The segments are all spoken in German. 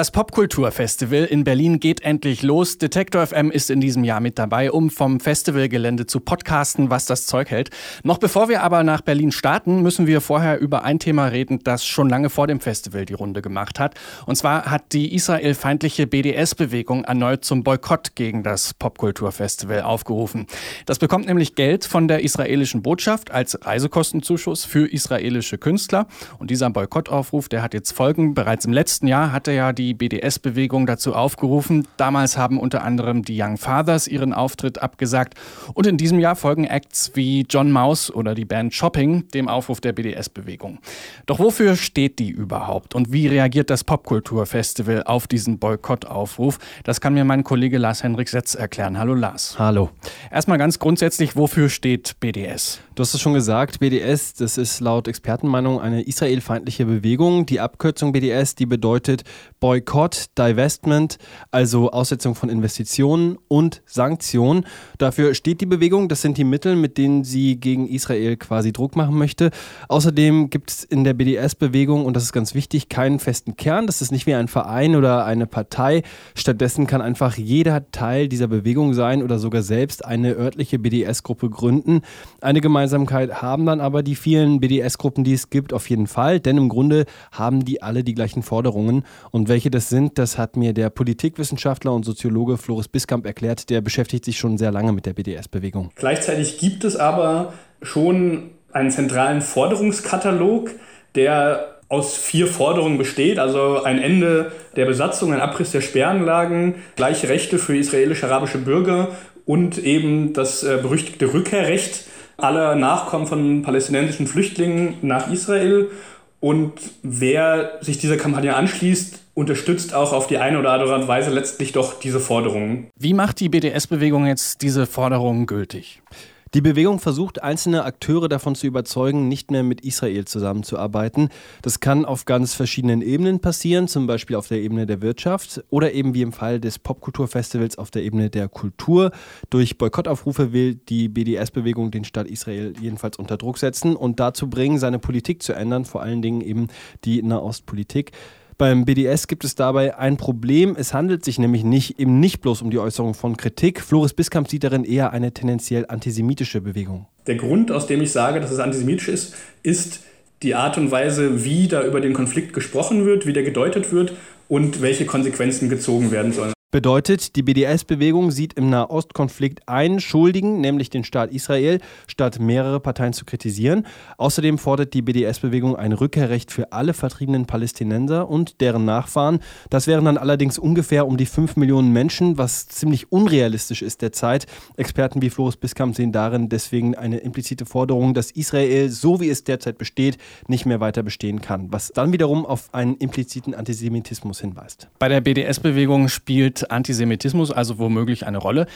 Das Popkulturfestival in Berlin geht endlich los. Detektor FM ist in diesem Jahr mit dabei, um vom Festivalgelände zu podcasten, was das Zeug hält. Noch bevor wir aber nach Berlin starten, müssen wir vorher über ein Thema reden, das schon lange vor dem Festival die Runde gemacht hat. Und zwar hat die israelfeindliche BDS-Bewegung erneut zum Boykott gegen das Popkulturfestival aufgerufen. Das bekommt nämlich Geld von der israelischen Botschaft als Reisekostenzuschuss für israelische Künstler. Und dieser Boykottaufruf, der hat jetzt Folgen. Bereits im letzten Jahr hatte ja die die BDS-Bewegung dazu aufgerufen. Damals haben unter anderem die Young Fathers ihren Auftritt abgesagt. Und in diesem Jahr folgen Acts wie John Maus oder die Band Shopping dem Aufruf der BDS-Bewegung. Doch wofür steht die überhaupt? Und wie reagiert das Popkulturfestival auf diesen Boykottaufruf? Das kann mir mein Kollege Lars-Henrik Setz erklären. Hallo Lars. Hallo. Erstmal ganz grundsätzlich, wofür steht BDS? Du hast es schon gesagt, BDS, das ist laut Expertenmeinung eine israelfeindliche Bewegung. Die Abkürzung BDS, die bedeutet Boykott, Divestment, also Aussetzung von Investitionen und Sanktionen. Dafür steht die Bewegung, das sind die Mittel, mit denen sie gegen Israel quasi Druck machen möchte. Außerdem gibt es in der BDS-Bewegung, und das ist ganz wichtig, keinen festen Kern. Das ist nicht wie ein Verein oder eine Partei. Stattdessen kann einfach jeder Teil dieser Bewegung sein oder sogar selbst eine örtliche BDS-Gruppe gründen. Eine gemeinsame Gemeinsamkeit haben dann aber die vielen BDS-Gruppen, die es gibt, auf jeden Fall, denn im Grunde haben die alle die gleichen Forderungen. Und welche das sind, das hat mir der Politikwissenschaftler und Soziologe Floris Biskamp erklärt. Der beschäftigt sich schon sehr lange mit der BDS-Bewegung. Gleichzeitig gibt es aber schon einen zentralen Forderungskatalog, der aus vier Forderungen besteht, also ein Ende der Besatzung, ein Abriss der Sperrenlagen, gleiche Rechte für israelisch-arabische Bürger und eben das äh, berüchtigte Rückkehrrecht aller Nachkommen von palästinensischen Flüchtlingen nach Israel. Und wer sich dieser Kampagne anschließt, unterstützt auch auf die eine oder andere Weise letztlich doch diese Forderungen. Wie macht die BDS-Bewegung jetzt diese Forderungen gültig? Die Bewegung versucht, einzelne Akteure davon zu überzeugen, nicht mehr mit Israel zusammenzuarbeiten. Das kann auf ganz verschiedenen Ebenen passieren, zum Beispiel auf der Ebene der Wirtschaft oder eben wie im Fall des Popkulturfestivals auf der Ebene der Kultur. Durch Boykottaufrufe will die BDS-Bewegung den Staat Israel jedenfalls unter Druck setzen und dazu bringen, seine Politik zu ändern, vor allen Dingen eben die Nahostpolitik. Beim BDS gibt es dabei ein Problem. Es handelt sich nämlich nicht, eben nicht bloß um die Äußerung von Kritik. Floris Biskamp sieht darin eher eine tendenziell antisemitische Bewegung. Der Grund, aus dem ich sage, dass es antisemitisch ist, ist die Art und Weise, wie da über den Konflikt gesprochen wird, wie der gedeutet wird und welche Konsequenzen gezogen werden sollen. Bedeutet, die BDS-Bewegung sieht im Nahostkonflikt einen Schuldigen, nämlich den Staat Israel, statt mehrere Parteien zu kritisieren. Außerdem fordert die BDS-Bewegung ein Rückkehrrecht für alle vertriebenen Palästinenser und deren Nachfahren. Das wären dann allerdings ungefähr um die 5 Millionen Menschen, was ziemlich unrealistisch ist derzeit. Experten wie Floris Biskamp sehen darin deswegen eine implizite Forderung, dass Israel, so wie es derzeit besteht, nicht mehr weiter bestehen kann, was dann wiederum auf einen impliziten Antisemitismus hinweist. Bei der BDS-Bewegung spielt Antisemitismus also womöglich eine Rolle.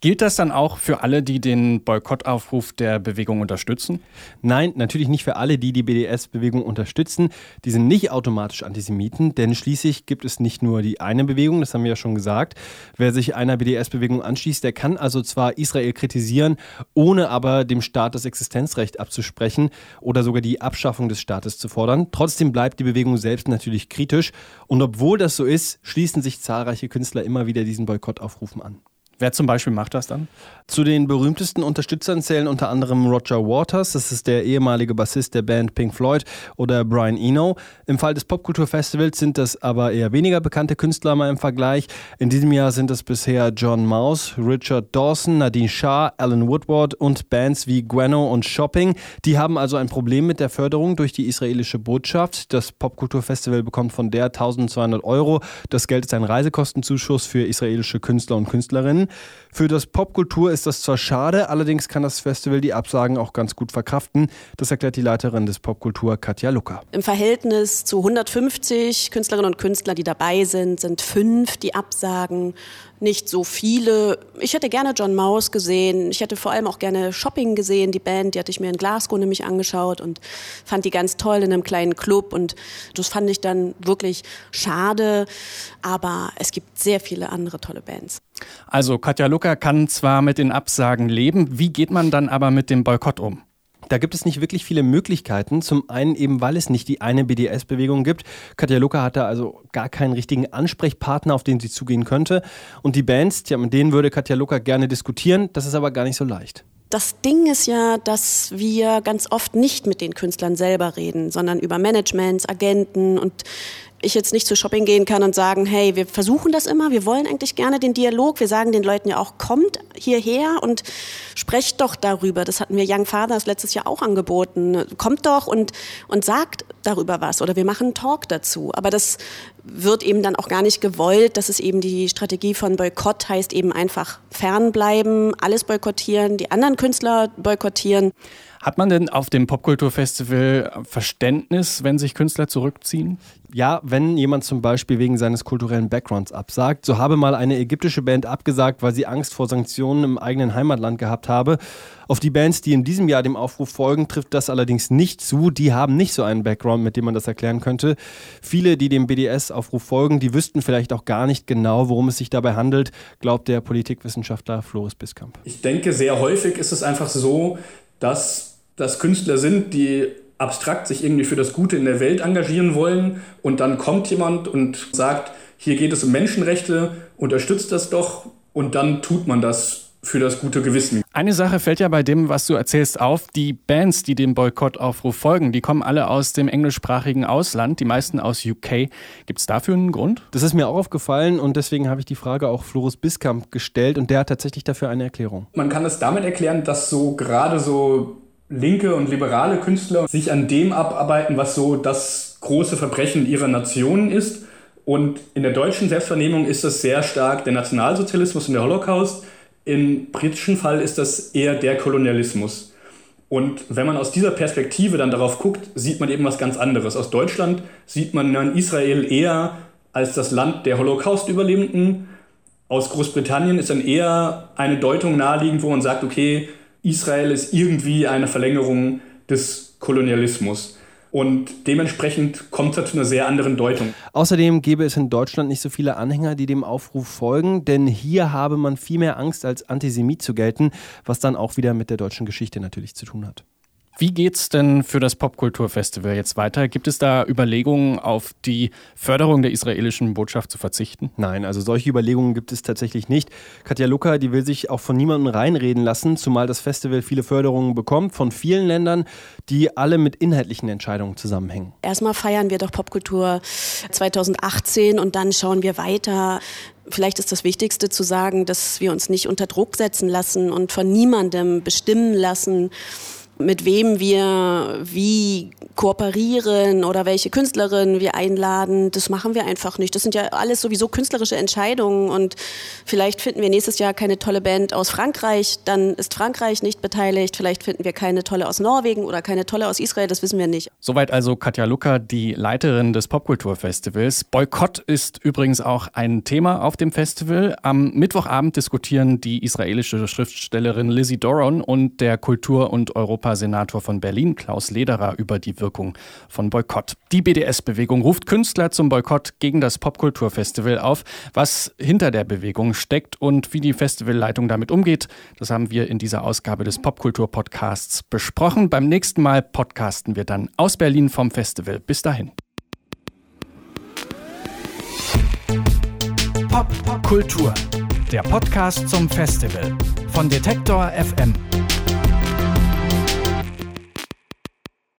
Gilt das dann auch für alle, die den Boykottaufruf der Bewegung unterstützen? Nein, natürlich nicht für alle, die die BDS-Bewegung unterstützen. Die sind nicht automatisch Antisemiten, denn schließlich gibt es nicht nur die eine Bewegung, das haben wir ja schon gesagt. Wer sich einer BDS-Bewegung anschließt, der kann also zwar Israel kritisieren, ohne aber dem Staat das Existenzrecht abzusprechen oder sogar die Abschaffung des Staates zu fordern. Trotzdem bleibt die Bewegung selbst natürlich kritisch. Und obwohl das so ist, schließen sich zahlreiche Künstler immer wieder diesen Boykottaufrufen an. Wer zum Beispiel macht das dann? Zu den berühmtesten Unterstützern zählen unter anderem Roger Waters, das ist der ehemalige Bassist der Band Pink Floyd, oder Brian Eno. Im Fall des Popkulturfestivals sind das aber eher weniger bekannte Künstler mal im Vergleich. In diesem Jahr sind es bisher John Mouse, Richard Dawson, Nadine Shah, Alan Woodward und Bands wie Guano und Shopping. Die haben also ein Problem mit der Förderung durch die israelische Botschaft. Das Popkulturfestival bekommt von der 1200 Euro. Das Geld ist ein Reisekostenzuschuss für israelische Künstler und Künstlerinnen. Für das Popkultur ist das zwar schade, allerdings kann das Festival die Absagen auch ganz gut verkraften. Das erklärt die Leiterin des Popkultur, Katja Lucker. Im Verhältnis zu 150 Künstlerinnen und Künstlern, die dabei sind, sind fünf, die absagen. Nicht so viele. Ich hätte gerne John Maus gesehen. Ich hätte vor allem auch gerne Shopping gesehen, die Band. Die hatte ich mir in Glasgow nämlich angeschaut und fand die ganz toll in einem kleinen Club. Und das fand ich dann wirklich schade. Aber es gibt sehr viele andere tolle Bands. Also Katja Lucker kann zwar mit den Absagen leben, wie geht man dann aber mit dem Boykott um? Da gibt es nicht wirklich viele Möglichkeiten. Zum einen eben, weil es nicht die eine BDS-Bewegung gibt. Katja Lucker hatte also gar keinen richtigen Ansprechpartner, auf den sie zugehen könnte. Und die Bands, ja, mit denen würde Katja Lucker gerne diskutieren. Das ist aber gar nicht so leicht. Das Ding ist ja, dass wir ganz oft nicht mit den Künstlern selber reden, sondern über Managements, Agenten und ich jetzt nicht zu Shopping gehen kann und sagen, hey, wir versuchen das immer, wir wollen eigentlich gerne den Dialog, wir sagen den Leuten ja auch, kommt hierher und sprecht doch darüber. Das hatten wir Young Fathers letztes Jahr auch angeboten. Kommt doch und, und sagt darüber was oder wir machen einen Talk dazu. Aber das wird eben dann auch gar nicht gewollt. Das ist eben die Strategie von Boykott, heißt eben einfach fernbleiben, alles boykottieren, die anderen Künstler boykottieren. Hat man denn auf dem Popkulturfestival Verständnis, wenn sich Künstler zurückziehen? Ja, wenn jemand zum Beispiel wegen seines kulturellen Backgrounds absagt. So habe mal eine ägyptische Band abgesagt, weil sie Angst vor Sanktionen im eigenen Heimatland gehabt habe. Auf die Bands, die in diesem Jahr dem Aufruf folgen, trifft das allerdings nicht zu. Die haben nicht so einen Background, mit dem man das erklären könnte. Viele, die dem BDS-Aufruf folgen, die wüssten vielleicht auch gar nicht genau, worum es sich dabei handelt, glaubt der Politikwissenschaftler Floris Biskamp. Ich denke, sehr häufig ist es einfach so, dass das Künstler sind, die abstrakt sich irgendwie für das Gute in der Welt engagieren wollen. Und dann kommt jemand und sagt, hier geht es um Menschenrechte, unterstützt das doch. Und dann tut man das für das gute Gewissen. Eine Sache fällt ja bei dem, was du erzählst, auf. Die Bands, die dem Boykottaufruf folgen, die kommen alle aus dem englischsprachigen Ausland, die meisten aus UK. Gibt es dafür einen Grund? Das ist mir auch aufgefallen und deswegen habe ich die Frage auch Florus Biskamp gestellt und der hat tatsächlich dafür eine Erklärung. Man kann es damit erklären, dass so gerade so linke und liberale Künstler sich an dem abarbeiten, was so das große Verbrechen ihrer Nation ist. Und in der deutschen Selbstvernehmung ist das sehr stark der Nationalsozialismus und der Holocaust. Im britischen Fall ist das eher der Kolonialismus. Und wenn man aus dieser Perspektive dann darauf guckt, sieht man eben was ganz anderes. Aus Deutschland sieht man dann Israel eher als das Land der Holocaust-Überlebenden. Aus Großbritannien ist dann eher eine Deutung naheliegend, wo man sagt, okay, Israel ist irgendwie eine Verlängerung des Kolonialismus. Und dementsprechend kommt es zu einer sehr anderen Deutung. Außerdem gäbe es in Deutschland nicht so viele Anhänger, die dem Aufruf folgen, denn hier habe man viel mehr Angst, als Antisemit zu gelten, was dann auch wieder mit der deutschen Geschichte natürlich zu tun hat. Wie geht's denn für das Popkulturfestival jetzt weiter? Gibt es da Überlegungen, auf die Förderung der israelischen Botschaft zu verzichten? Nein, also solche Überlegungen gibt es tatsächlich nicht. Katja Lucker, die will sich auch von niemandem reinreden lassen, zumal das Festival viele Förderungen bekommt von vielen Ländern, die alle mit inhaltlichen Entscheidungen zusammenhängen. Erstmal feiern wir doch Popkultur 2018 und dann schauen wir weiter. Vielleicht ist das Wichtigste zu sagen, dass wir uns nicht unter Druck setzen lassen und von niemandem bestimmen lassen mit wem wir wie kooperieren oder welche Künstlerinnen wir einladen, das machen wir einfach nicht. Das sind ja alles sowieso künstlerische Entscheidungen und vielleicht finden wir nächstes Jahr keine tolle Band aus Frankreich, dann ist Frankreich nicht beteiligt. Vielleicht finden wir keine tolle aus Norwegen oder keine tolle aus Israel, das wissen wir nicht. Soweit also Katja Lucker, die Leiterin des Popkulturfestivals. Boykott ist übrigens auch ein Thema auf dem Festival. Am Mittwochabend diskutieren die israelische Schriftstellerin Lizzie Doron und der Kultur- und Europa Europasenator von Berlin, Klaus Lederer, über die Wirkung von Boykott. Die BDS-Bewegung ruft Künstler zum Boykott gegen das Popkulturfestival auf. Was hinter der Bewegung steckt und wie die Festivalleitung damit umgeht, das haben wir in dieser Ausgabe des Popkultur-Podcasts besprochen. Beim nächsten Mal podcasten wir dann aus Berlin vom Festival. Bis dahin. Popkultur, der Podcast zum Festival von Detektor FM.